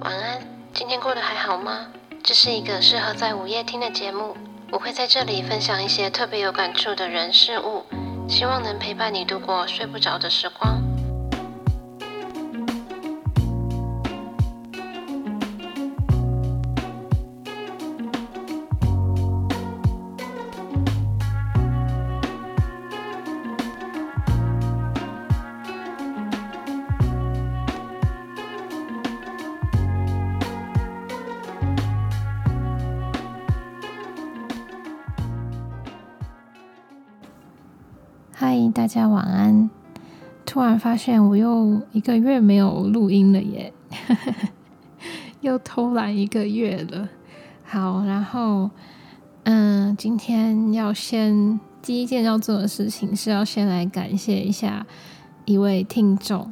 晚安，今天过得还好吗？这是一个适合在午夜听的节目，我会在这里分享一些特别有感触的人事物，希望能陪伴你度过睡不着的时光。发现我又一个月没有录音了耶，又偷懒一个月了。好，然后嗯，今天要先第一件要做的事情是要先来感谢一下一位听众，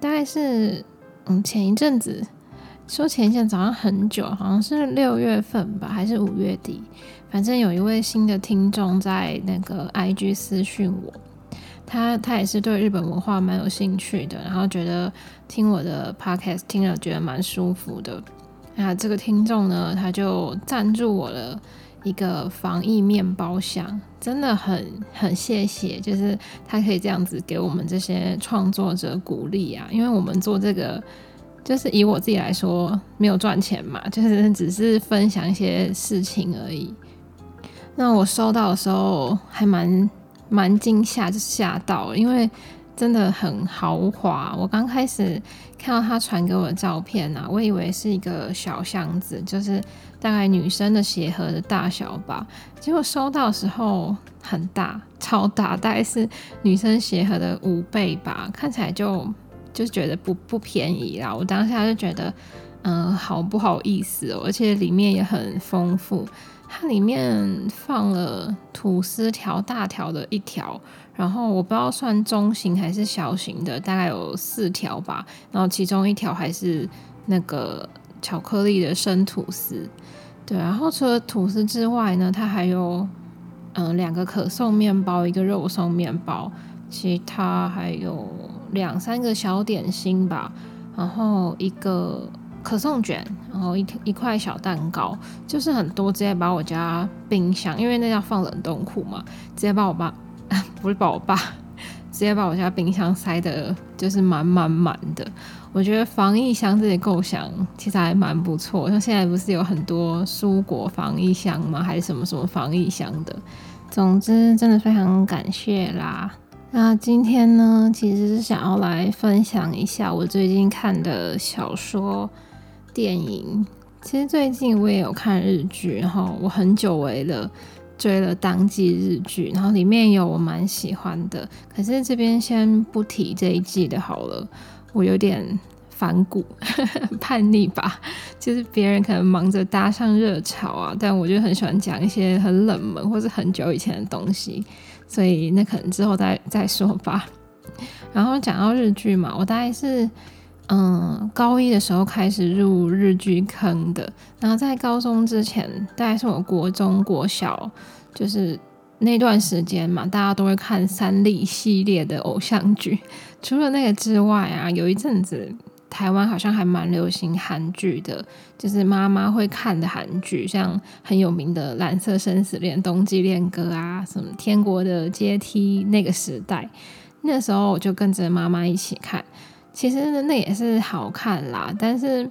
大概是嗯前一阵子说前一阵早上很久，好像是六月份吧，还是五月底。反正有一位新的听众在那个 IG 私讯我，他他也是对日本文化蛮有兴趣的，然后觉得听我的 Podcast 听了觉得蛮舒服的。那这个听众呢，他就赞助我了一个防疫面包箱，真的很很谢谢，就是他可以这样子给我们这些创作者鼓励啊，因为我们做这个。就是以我自己来说，没有赚钱嘛，就是只是分享一些事情而已。那我收到的时候还蛮蛮惊吓，就吓到，因为真的很豪华。我刚开始看到他传给我的照片啊，我以为是一个小箱子，就是大概女生的鞋盒的大小吧。结果收到的时候很大，超大，大概是女生鞋盒的五倍吧，看起来就就觉得不不便宜啦。我当下就觉得，嗯，好不好意思哦，而且里面也很丰富。它里面放了吐司条，大条的一条，然后我不知道算中型还是小型的，大概有四条吧。然后其中一条还是那个巧克力的生吐司，对。然后除了吐司之外呢，它还有嗯两个可颂面包，一个肉松面包，其他还有两三个小点心吧，然后一个。可颂卷，然后一一块小蛋糕，就是很多，直接把我家冰箱，因为那要放冷冻库嘛，直接把我爸 不是把我爸，直接把我家冰箱塞的，就是满满满的。我觉得防疫箱这些构想其实还蛮不错，像现在不是有很多蔬果防疫箱吗？还是什么什么防疫箱的？总之，真的非常感谢啦。那今天呢，其实是想要来分享一下我最近看的小说。电影其实最近我也有看日剧，然后我很久违了追了当季日剧，然后里面有我蛮喜欢的。可是这边先不提这一季的好了，我有点反骨 叛逆吧。就是别人可能忙着搭上热潮啊，但我就很喜欢讲一些很冷门或是很久以前的东西，所以那可能之后再再说吧。然后讲到日剧嘛，我大概是。嗯，高一的时候开始入日剧坑的，然后在高中之前，大概是我国中、国小，就是那段时间嘛，大家都会看三立系列的偶像剧。除了那个之外啊，有一阵子台湾好像还蛮流行韩剧的，就是妈妈会看的韩剧，像很有名的《蓝色生死恋》《冬季恋歌》啊，什么《天国的阶梯》那个时代，那时候我就跟着妈妈一起看。其实那也是好看啦，但是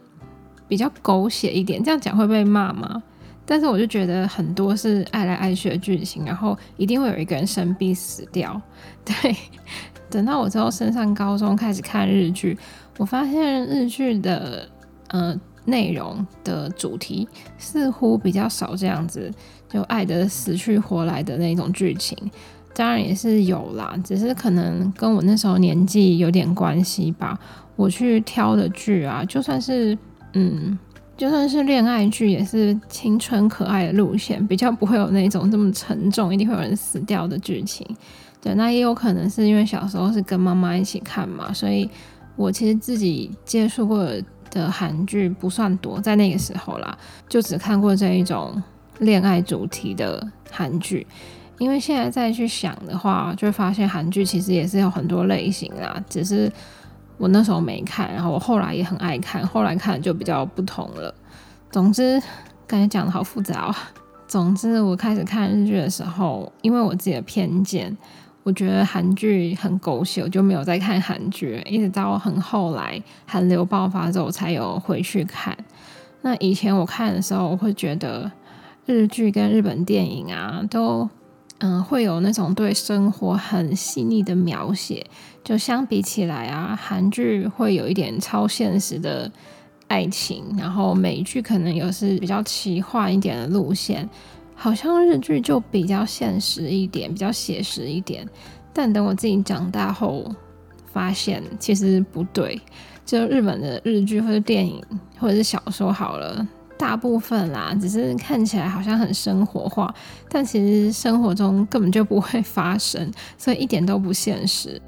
比较狗血一点。这样讲会被骂吗？但是我就觉得很多是爱来爱去的剧情，然后一定会有一个人生病死掉。对，等到我之后升上高中开始看日剧，我发现日剧的呃内容的主题似乎比较少这样子，就爱的死去活来的那种剧情。当然也是有啦，只是可能跟我那时候年纪有点关系吧。我去挑的剧啊，就算是嗯，就算是恋爱剧，也是青春可爱的路线，比较不会有那种这么沉重，一定会有人死掉的剧情。对，那也有可能是因为小时候是跟妈妈一起看嘛，所以我其实自己接触过的韩剧不算多，在那个时候啦，就只看过这一种恋爱主题的韩剧。因为现在再去想的话，就会发现韩剧其实也是有很多类型啦。只是我那时候没看，然后我后来也很爱看，后来看就比较不同了。总之，感觉讲的好复杂哦。总之，我开始看日剧的时候，因为我自己的偏见，我觉得韩剧很狗血，我就没有再看韩剧，一直到很后来韩流爆发之后，我才有回去看。那以前我看的时候，我会觉得日剧跟日本电影啊，都嗯会有那种对生活很细腻的描写，就相比起来啊，韩剧会有一点超现实的。爱情，然后美剧可能有是比较奇幻一点的路线，好像日剧就比较现实一点，比较写实一点。但等我自己长大后，发现其实不对。就日本的日剧或者电影或者是小说好了，大部分啦，只是看起来好像很生活化，但其实生活中根本就不会发生，所以一点都不现实。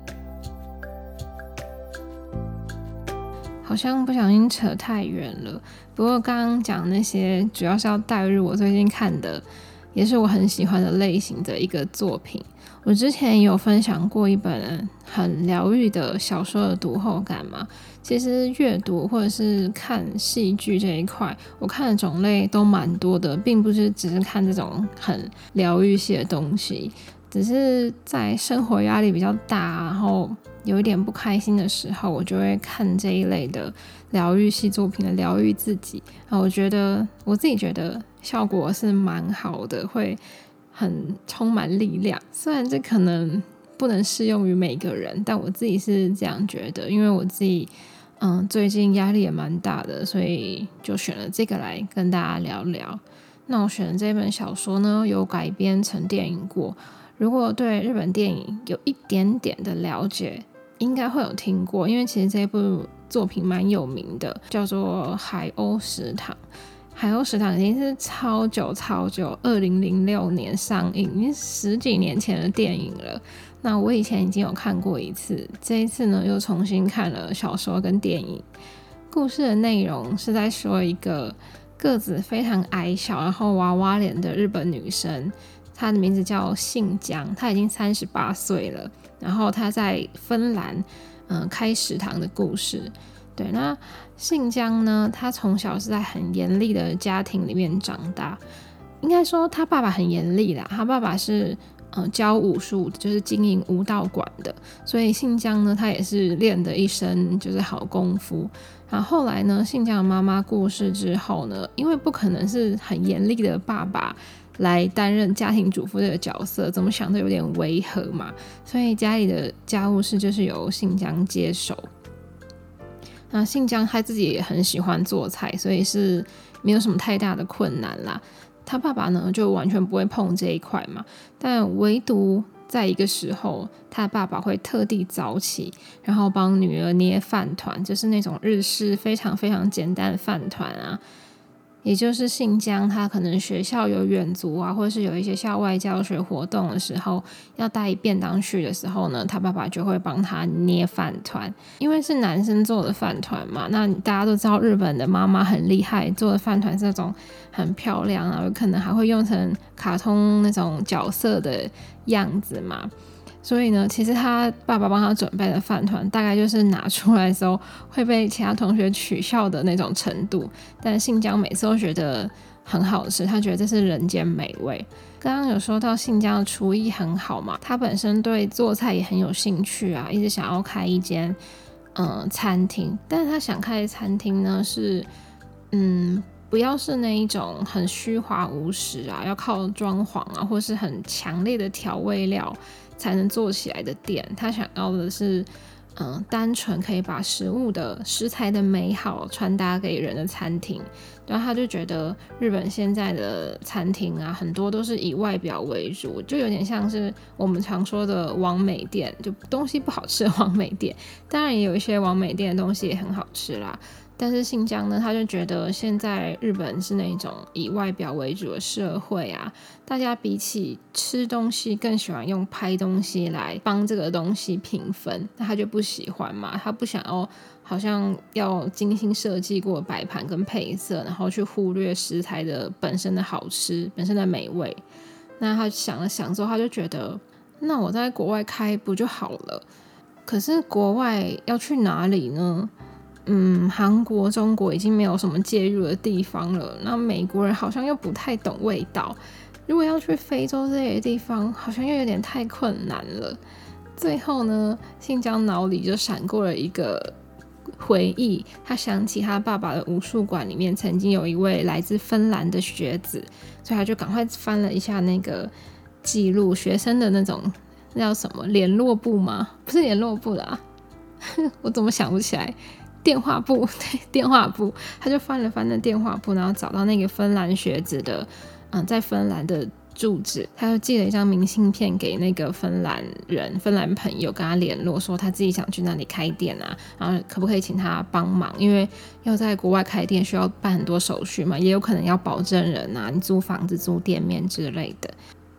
好像不小心扯太远了。不过刚刚讲那些，主要是要带入我最近看的，也是我很喜欢的类型的一个作品。我之前有分享过一本很疗愈的小说的读后感嘛。其实阅读或者是看戏剧这一块，我看的种类都蛮多的，并不是只是看这种很疗愈系的东西。只是在生活压力比较大，然后有一点不开心的时候，我就会看这一类的疗愈系作品的疗愈自己。啊，我觉得我自己觉得效果是蛮好的，会很充满力量。虽然这可能不能适用于每个人，但我自己是这样觉得，因为我自己嗯最近压力也蛮大的，所以就选了这个来跟大家聊聊。那我选的这本小说呢，有改编成电影过。如果对日本电影有一点点的了解，应该会有听过，因为其实这部作品蛮有名的，叫做《海鸥食堂》。《海鸥食堂》已经是超久超久，二零零六年上映，已经十几年前的电影了。那我以前已经有看过一次，这一次呢又重新看了小说跟电影。故事的内容是在说一个个子非常矮小，然后娃娃脸的日本女生。他的名字叫信江，他已经三十八岁了。然后他在芬兰，嗯，开食堂的故事。对，那信江呢，他从小是在很严厉的家庭里面长大。应该说他爸爸很严厉啦，他爸爸是嗯教武术，就是经营武道馆的。所以信江呢，他也是练的一身就是好功夫。然后后来呢，信江的妈妈过世之后呢，因为不可能是很严厉的爸爸。来担任家庭主妇这个角色，怎么想都有点违和嘛。所以家里的家务事就是由信江接手。那信江他自己也很喜欢做菜，所以是没有什么太大的困难啦。他爸爸呢就完全不会碰这一块嘛。但唯独在一个时候，他爸爸会特地早起，然后帮女儿捏饭团，就是那种日式非常非常简单的饭团啊。也就是信江，他可能学校有远足啊，或者是有一些校外教学活动的时候，要带便当去的时候呢，他爸爸就会帮他捏饭团，因为是男生做的饭团嘛。那大家都知道日本的妈妈很厉害，做的饭团是那种很漂亮啊，有可能还会用成卡通那种角色的样子嘛。所以呢，其实他爸爸帮他准备的饭团，大概就是拿出来的时候会被其他同学取笑的那种程度。但信江每次都觉得很好吃，他觉得这是人间美味。刚刚有说到信江的厨艺很好嘛，他本身对做菜也很有兴趣啊，一直想要开一间嗯餐厅。但是他想开的餐厅呢，是嗯不要是那一种很虚华无实啊，要靠装潢啊，或是很强烈的调味料。才能做起来的店，他想要的是，嗯，单纯可以把食物的食材的美好传达给人的餐厅。然后他就觉得日本现在的餐厅啊，很多都是以外表为主，就有点像是我们常说的王美店，就东西不好吃的 王美店。当然也有一些王美店的东西也很好吃啦。但是新疆呢，他就觉得现在日本是那种以外表为主的社会啊，大家比起吃东西更喜欢用拍东西来帮这个东西评分，那他就不喜欢嘛，他不想要好像要精心设计过摆盘跟配色，然后去忽略食材的本身的好吃、本身的美味。那他想了想之后，他就觉得，那我在国外开不就好了？可是国外要去哪里呢？嗯，韩国、中国已经没有什么介入的地方了。那美国人好像又不太懂味道。如果要去非洲这些地方，好像又有点太困难了。最后呢，信江脑里就闪过了一个回忆，他想起他爸爸的武术馆里面曾经有一位来自芬兰的学子，所以他就赶快翻了一下那个记录，学生的那种那叫什么联络簿吗？不是联络簿啦，我怎么想不起来？电话簿，对，电话簿，他就翻了翻那电话簿，然后找到那个芬兰学子的，嗯，在芬兰的住址，他就寄了一张明信片给那个芬兰人、芬兰朋友，跟他联络，说他自己想去那里开店啊，然后可不可以请他帮忙？因为要在国外开店需要办很多手续嘛，也有可能要保证人啊，你租房子、租店面之类的。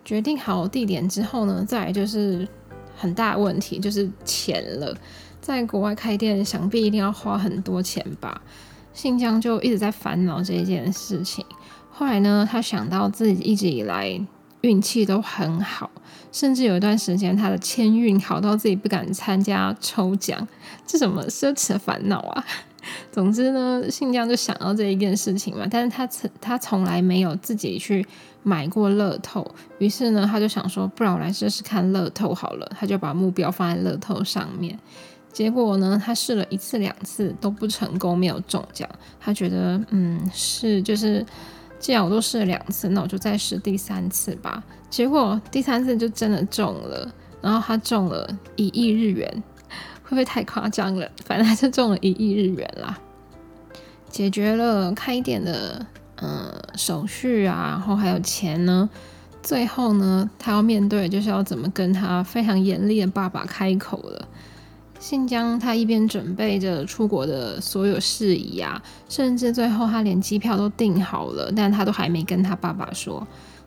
决定好地点之后呢，再来就是很大问题，就是钱了。在国外开店，想必一定要花很多钱吧？信江就一直在烦恼这件事情。后来呢，他想到自己一直以来运气都很好，甚至有一段时间他的签运好到自己不敢参加抽奖，这什么奢侈烦恼啊！总之呢，信江就想到这一件事情嘛，但是他从他从来没有自己去买过乐透，于是呢，他就想说，不然我来试试看乐透好了，他就把目标放在乐透上面。结果呢，他试了一次两次都不成功，没有中奖。他觉得，嗯，是就是，既然我都试了两次，那我就再试第三次吧。结果第三次就真的中了，然后他中了一亿日元，会不会太夸张了？反正他就中了一亿日元啦，解决了开店的嗯手续啊，然后还有钱呢。最后呢，他要面对就是要怎么跟他非常严厉的爸爸开口了。信江他一边准备着出国的所有事宜啊，甚至最后他连机票都订好了，但他都还没跟他爸爸说。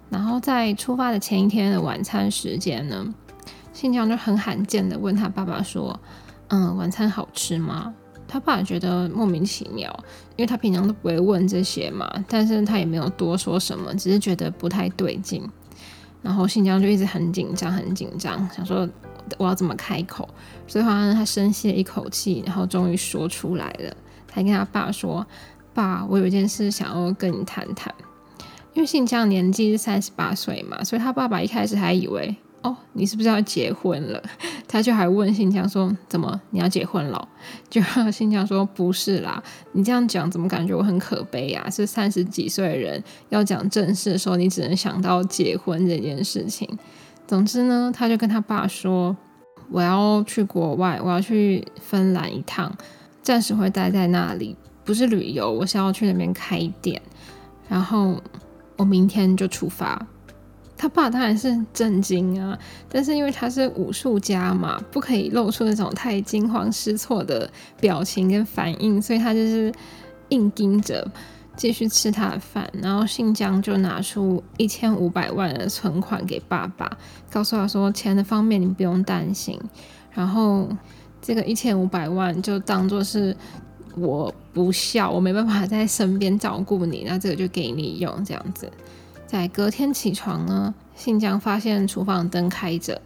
然后在出发的前一天的晚餐时间呢，信江就很罕见的问他爸爸说：“嗯，晚餐好吃吗？”他爸觉得莫名其妙，因为他平常都不会问这些嘛，但是他也没有多说什么，只是觉得不太对劲。然后信江就一直很紧张，很紧张，想说。我要怎么开口？所以好像他深吸了一口气，然后终于说出来了。他跟他爸说：“爸，我有一件事想要跟你谈谈。”因为信江年纪是三十八岁嘛，所以他爸爸一开始还以为：“哦，你是不是要结婚了？” 他就还问信江说：“怎么你要结婚了？”就信江说：“不是啦，你这样讲怎么感觉我很可悲呀？是三十几岁的人要讲正事的时候，你只能想到结婚这件事情。”总之呢，他就跟他爸说：“我要去国外，我要去芬兰一趟，暂时会待在那里，不是旅游，我是要去那边开店。然后我明天就出发。”他爸当然是震惊啊，但是因为他是武术家嘛，不可以露出那种太惊慌失措的表情跟反应，所以他就是硬盯着。继续吃他的饭，然后信江就拿出一千五百万的存款给爸爸，告诉他说：“钱的方面你不用担心，然后这个一千五百万就当做是我不孝，我没办法在身边照顾你，那这个就给你用。”这样子，在隔天起床呢，信江发现厨房灯开着。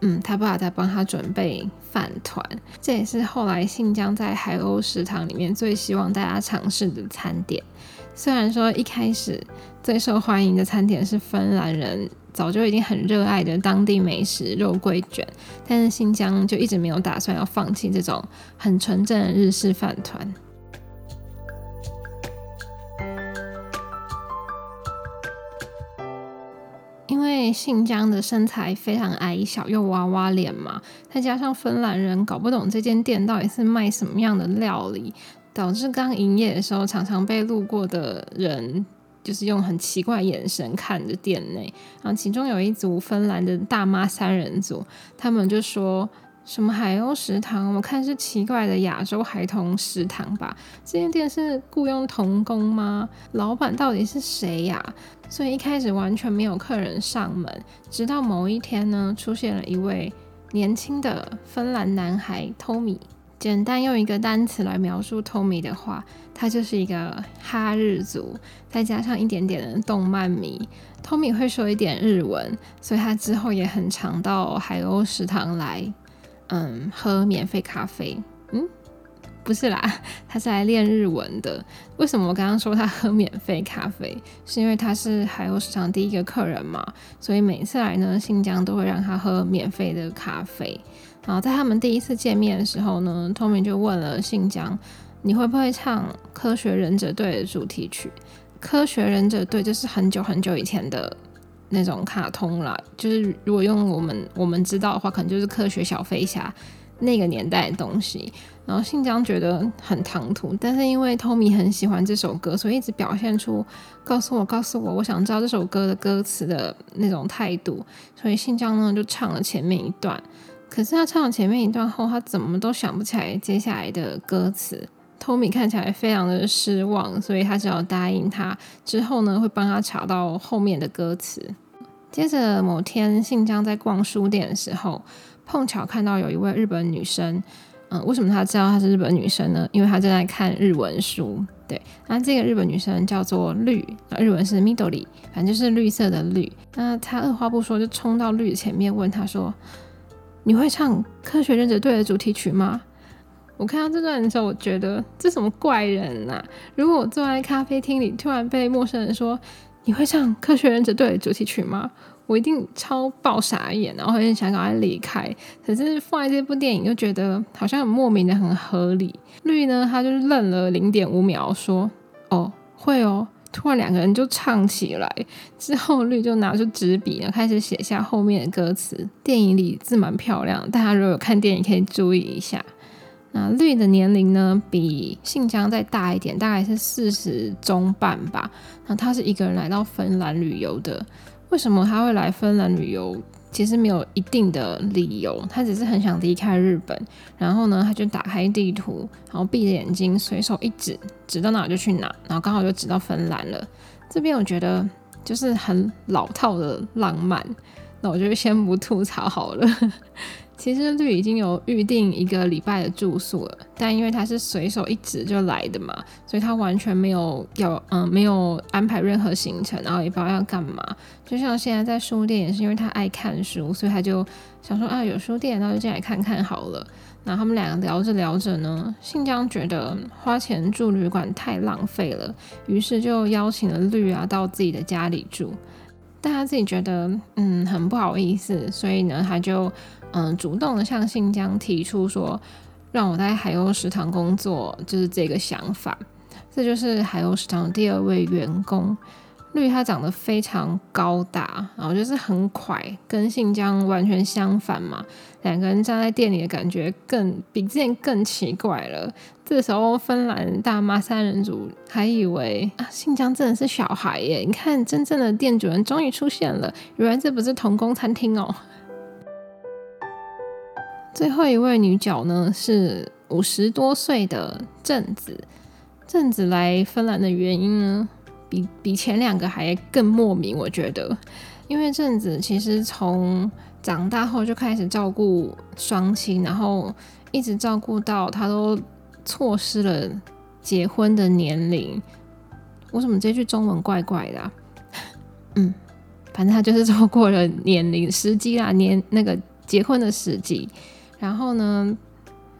嗯，他爸爸在帮他准备饭团，这也是后来新疆在海鸥食堂里面最希望大家尝试的餐点。虽然说一开始最受欢迎的餐点是芬兰人早就已经很热爱的当地美食肉桂卷，但是新疆就一直没有打算要放弃这种很纯正的日式饭团。信江的身材非常矮小，又娃娃脸嘛，再加上芬兰人搞不懂这间店到底是卖什么样的料理，导致刚营业的时候常常被路过的人就是用很奇怪眼神看着店内。然后其中有一组芬兰的大妈三人组，他们就说。什么海鸥食堂？我看是奇怪的亚洲孩童食堂吧。这间店是雇佣童工吗？老板到底是谁呀？所以一开始完全没有客人上门。直到某一天呢，出现了一位年轻的芬兰男孩 Tommy。简单用一个单词来描述 Tommy 的话，他就是一个哈日族，再加上一点点的动漫迷。Tommy 会说一点日文，所以他之后也很常到海鸥食堂来。嗯喝免费咖啡。嗯，不是啦，他是来练日文的。为什么我刚刚说他喝免费咖啡？是因为他是海鸥市场第一个客人嘛，所以每次来呢，新疆都会让他喝免费的咖啡。然后在他们第一次见面的时候呢，Tommy 就问了新疆：“你会不会唱《科学忍者队》的主题曲？”《科学忍者队》就是很久很久以前的那种卡通啦，就是如果用我们我们知道的话，可能就是《科学小飞侠》那个年代的东西。然后新疆觉得很唐突，但是因为 Tommy 很喜欢这首歌，所以一直表现出告诉我告诉我，我想知道这首歌的歌词的那种态度。所以新疆呢就唱了前面一段。可是他唱了前面一段后，他怎么都想不起来接下来的歌词。Tommy 看起来非常的失望，所以他只好答应他，之后呢会帮他查到后面的歌词。接着某天，信江在逛书店的时候，碰巧看到有一位日本女生。嗯，为什么他知道她是日本女生呢？因为她正在看日文书。对，那这个日本女生叫做绿，日文是 Midori，反正就是绿色的绿。那他二话不说就冲到绿前面问他说。你会唱《科学忍者队》的主题曲吗？我看到这段的时候，我觉得这什么怪人呐！如果我坐在咖啡厅里，突然被陌生人说你会唱《科学忍者队》的主题曲吗？我一定超爆傻眼，然后很想赶快离开。可是放在这部电影，又觉得好像很莫名的很合理。绿呢，他就愣了零点五秒，说：“哦，会哦。”突然两个人就唱起来，之后绿就拿出纸笔呢，开始写下后面的歌词。电影里字蛮漂亮，大家如果有看电影可以注意一下。那绿的年龄呢，比信江再大一点，大概是四十中半吧。那他是一个人来到芬兰旅游的，为什么他会来芬兰旅游？其实没有一定的理由，他只是很想离开日本。然后呢，他就打开地图，然后闭着眼睛，随手一指，指到哪就去哪，然后刚好就指到芬兰了。这边我觉得就是很老套的浪漫，那我就先不吐槽好了。其实绿已经有预定一个礼拜的住宿了，但因为他是随手一指就来的嘛，所以他完全没有要嗯没有安排任何行程，然后也不知道要干嘛。就像现在在书店也是因为他爱看书，所以他就想说啊有书店，那就进来看看好了。那他们两个聊着聊着呢，信江觉得花钱住旅馆太浪费了，于是就邀请了绿啊到自己的家里住，但他自己觉得嗯很不好意思，所以呢他就。嗯，主动的向信江提出说，让我在海鸥食堂工作，就是这个想法。这就是海鸥食堂的第二位员工绿，他长得非常高大，然后就是很快，跟信江完全相反嘛。两个人站在店里的感觉更比之前更奇怪了。这时候芬兰大妈三人组还以为啊，信江真的是小孩耶！你看，真正的店主人终于出现了，原来这不是童工餐厅哦。最后一位女角呢是五十多岁的正子。正子来芬兰的原因呢，比比前两个还更莫名。我觉得，因为正子其实从长大后就开始照顾双亲，然后一直照顾到他都错失了结婚的年龄。为什么这句中文怪怪的？嗯，反正他就是错过了年龄时机啦，年那个结婚的时机。然后呢，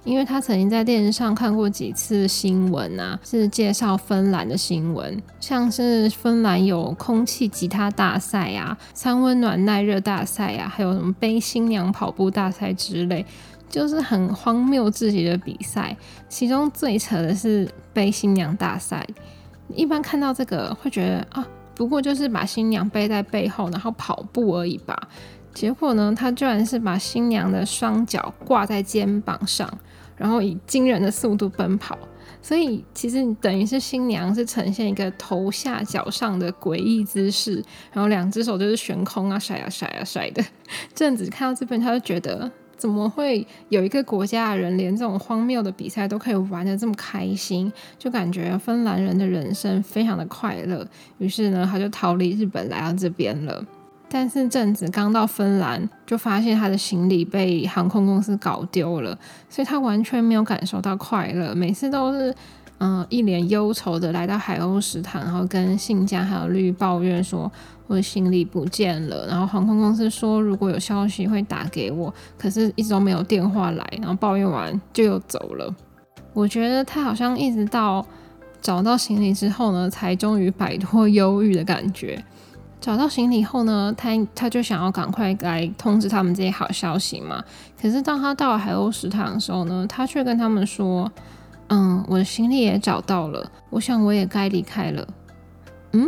因为他曾经在电视上看过几次新闻啊，是介绍芬兰的新闻，像是芬兰有空气吉他大赛呀、三温暖耐热大赛呀，还有什么背新娘跑步大赛之类，就是很荒谬至极的比赛。其中最扯的是背新娘大赛，一般看到这个会觉得啊，不过就是把新娘背在背后，然后跑步而已吧。结果呢，他居然是把新娘的双脚挂在肩膀上，然后以惊人的速度奔跑。所以其实等于是新娘是呈现一个头下脚上的诡异姿势，然后两只手就是悬空啊，甩啊甩啊甩的。正子看到这边，他就觉得怎么会有一个国家的人连这种荒谬的比赛都可以玩的这么开心？就感觉芬兰人的人生非常的快乐。于是呢，他就逃离日本来到这边了。但是正子刚到芬兰，就发现他的行李被航空公司搞丢了，所以他完全没有感受到快乐。每次都是，嗯，一脸忧愁的来到海鸥食堂，然后跟信江还有绿抱怨说我的行李不见了，然后航空公司说如果有消息会打给我，可是一直都没有电话来，然后抱怨完就又走了。我觉得他好像一直到找到行李之后呢，才终于摆脱忧郁的感觉。找到行李后呢，他他就想要赶快来通知他们这些好消息嘛。可是当他到了海鸥食堂的时候呢，他却跟他们说。嗯，我的行李也找到了，我想我也该离开了。嗯，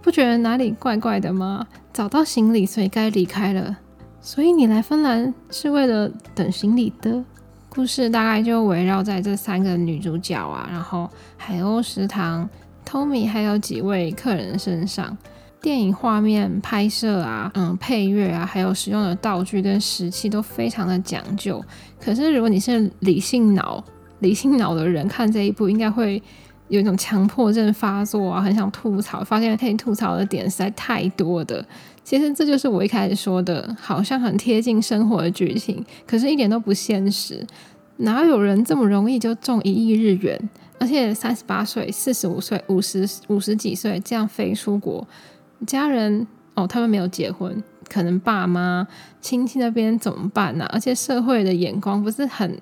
不觉得哪里怪怪的吗？找到行李，所以该离开了。所以你来芬兰是为了等行李的？故事大概就围绕在这三个女主角啊，然后海鸥食堂、Tommy 还有几位客人身上。电影画面拍摄啊，嗯，配乐啊，还有使用的道具跟时器都非常的讲究。可是如果你是理性脑，理性脑的人看这一部，应该会有一种强迫症发作啊，很想吐槽，发现可以吐槽的点实在太多的。其实这就是我一开始说的，好像很贴近生活的剧情，可是一点都不现实。哪有人这么容易就中一亿日元？而且三十八岁、四十五岁、五十五十几岁这样飞出国，家人哦，他们没有结婚，可能爸妈、亲戚那边怎么办呢？而且社会的眼光不是很。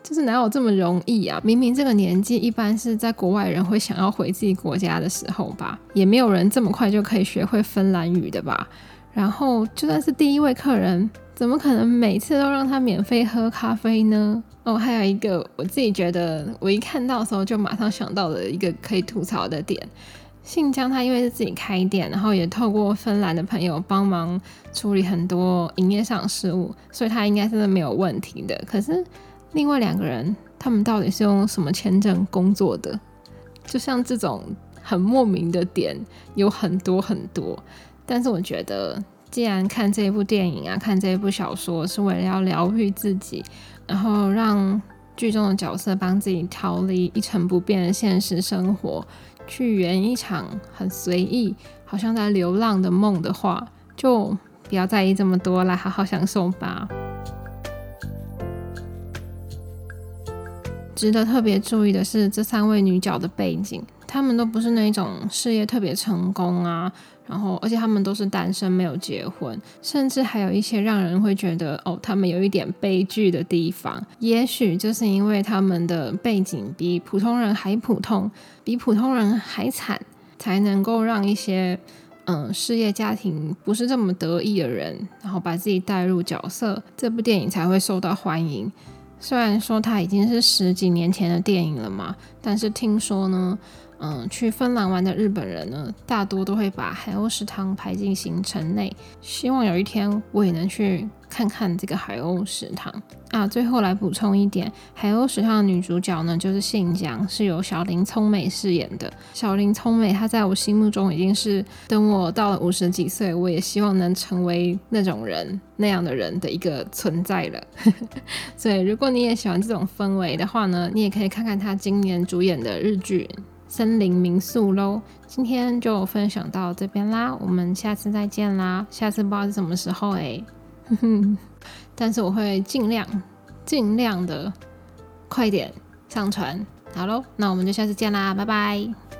就是哪有这么容易啊？明明这个年纪一般是在国外人会想要回自己国家的时候吧，也没有人这么快就可以学会芬兰语的吧。然后就算是第一位客人，怎么可能每次都让他免费喝咖啡呢？哦，还有一个我自己觉得我一看到的时候就马上想到的一个可以吐槽的点，信江他因为是自己开店，然后也透过芬兰的朋友帮忙处理很多营业上事务，所以他应该真的没有问题的。可是。另外两个人，他们到底是用什么签证工作的？就像这种很莫名的点有很多很多。但是我觉得，既然看这一部电影啊，看这一部小说是为了要疗愈自己，然后让剧中的角色帮自己逃离一成不变的现实生活，去圆一场很随意、好像在流浪的梦的话，就不要在意这么多，来好好享受吧。值得特别注意的是，这三位女角的背景，她们都不是那种事业特别成功啊，然后而且他们都是单身，没有结婚，甚至还有一些让人会觉得哦，他们有一点悲剧的地方。也许就是因为他们的背景比普通人还普通，比普通人还惨，才能够让一些嗯事业家庭不是这么得意的人，然后把自己带入角色，这部电影才会受到欢迎。虽然说它已经是十几年前的电影了嘛，但是听说呢，嗯，去芬兰玩的日本人呢，大多都会把海鸥食堂排进行程内。希望有一天我也能去。看看这个海鸥食堂啊！最后来补充一点，海鸥食堂的女主角呢，就是信江，是由小林聪美饰演的。小林聪美，她在我心目中已经是等我到了五十几岁，我也希望能成为那种人那样的人的一个存在了。所以，如果你也喜欢这种氛围的话呢，你也可以看看她今年主演的日剧《森林民宿》喽。今天就分享到这边啦，我们下次再见啦！下次不知道是什么时候诶。但是我会尽量尽量的快点上传，好喽，那我们就下次见啦，拜拜。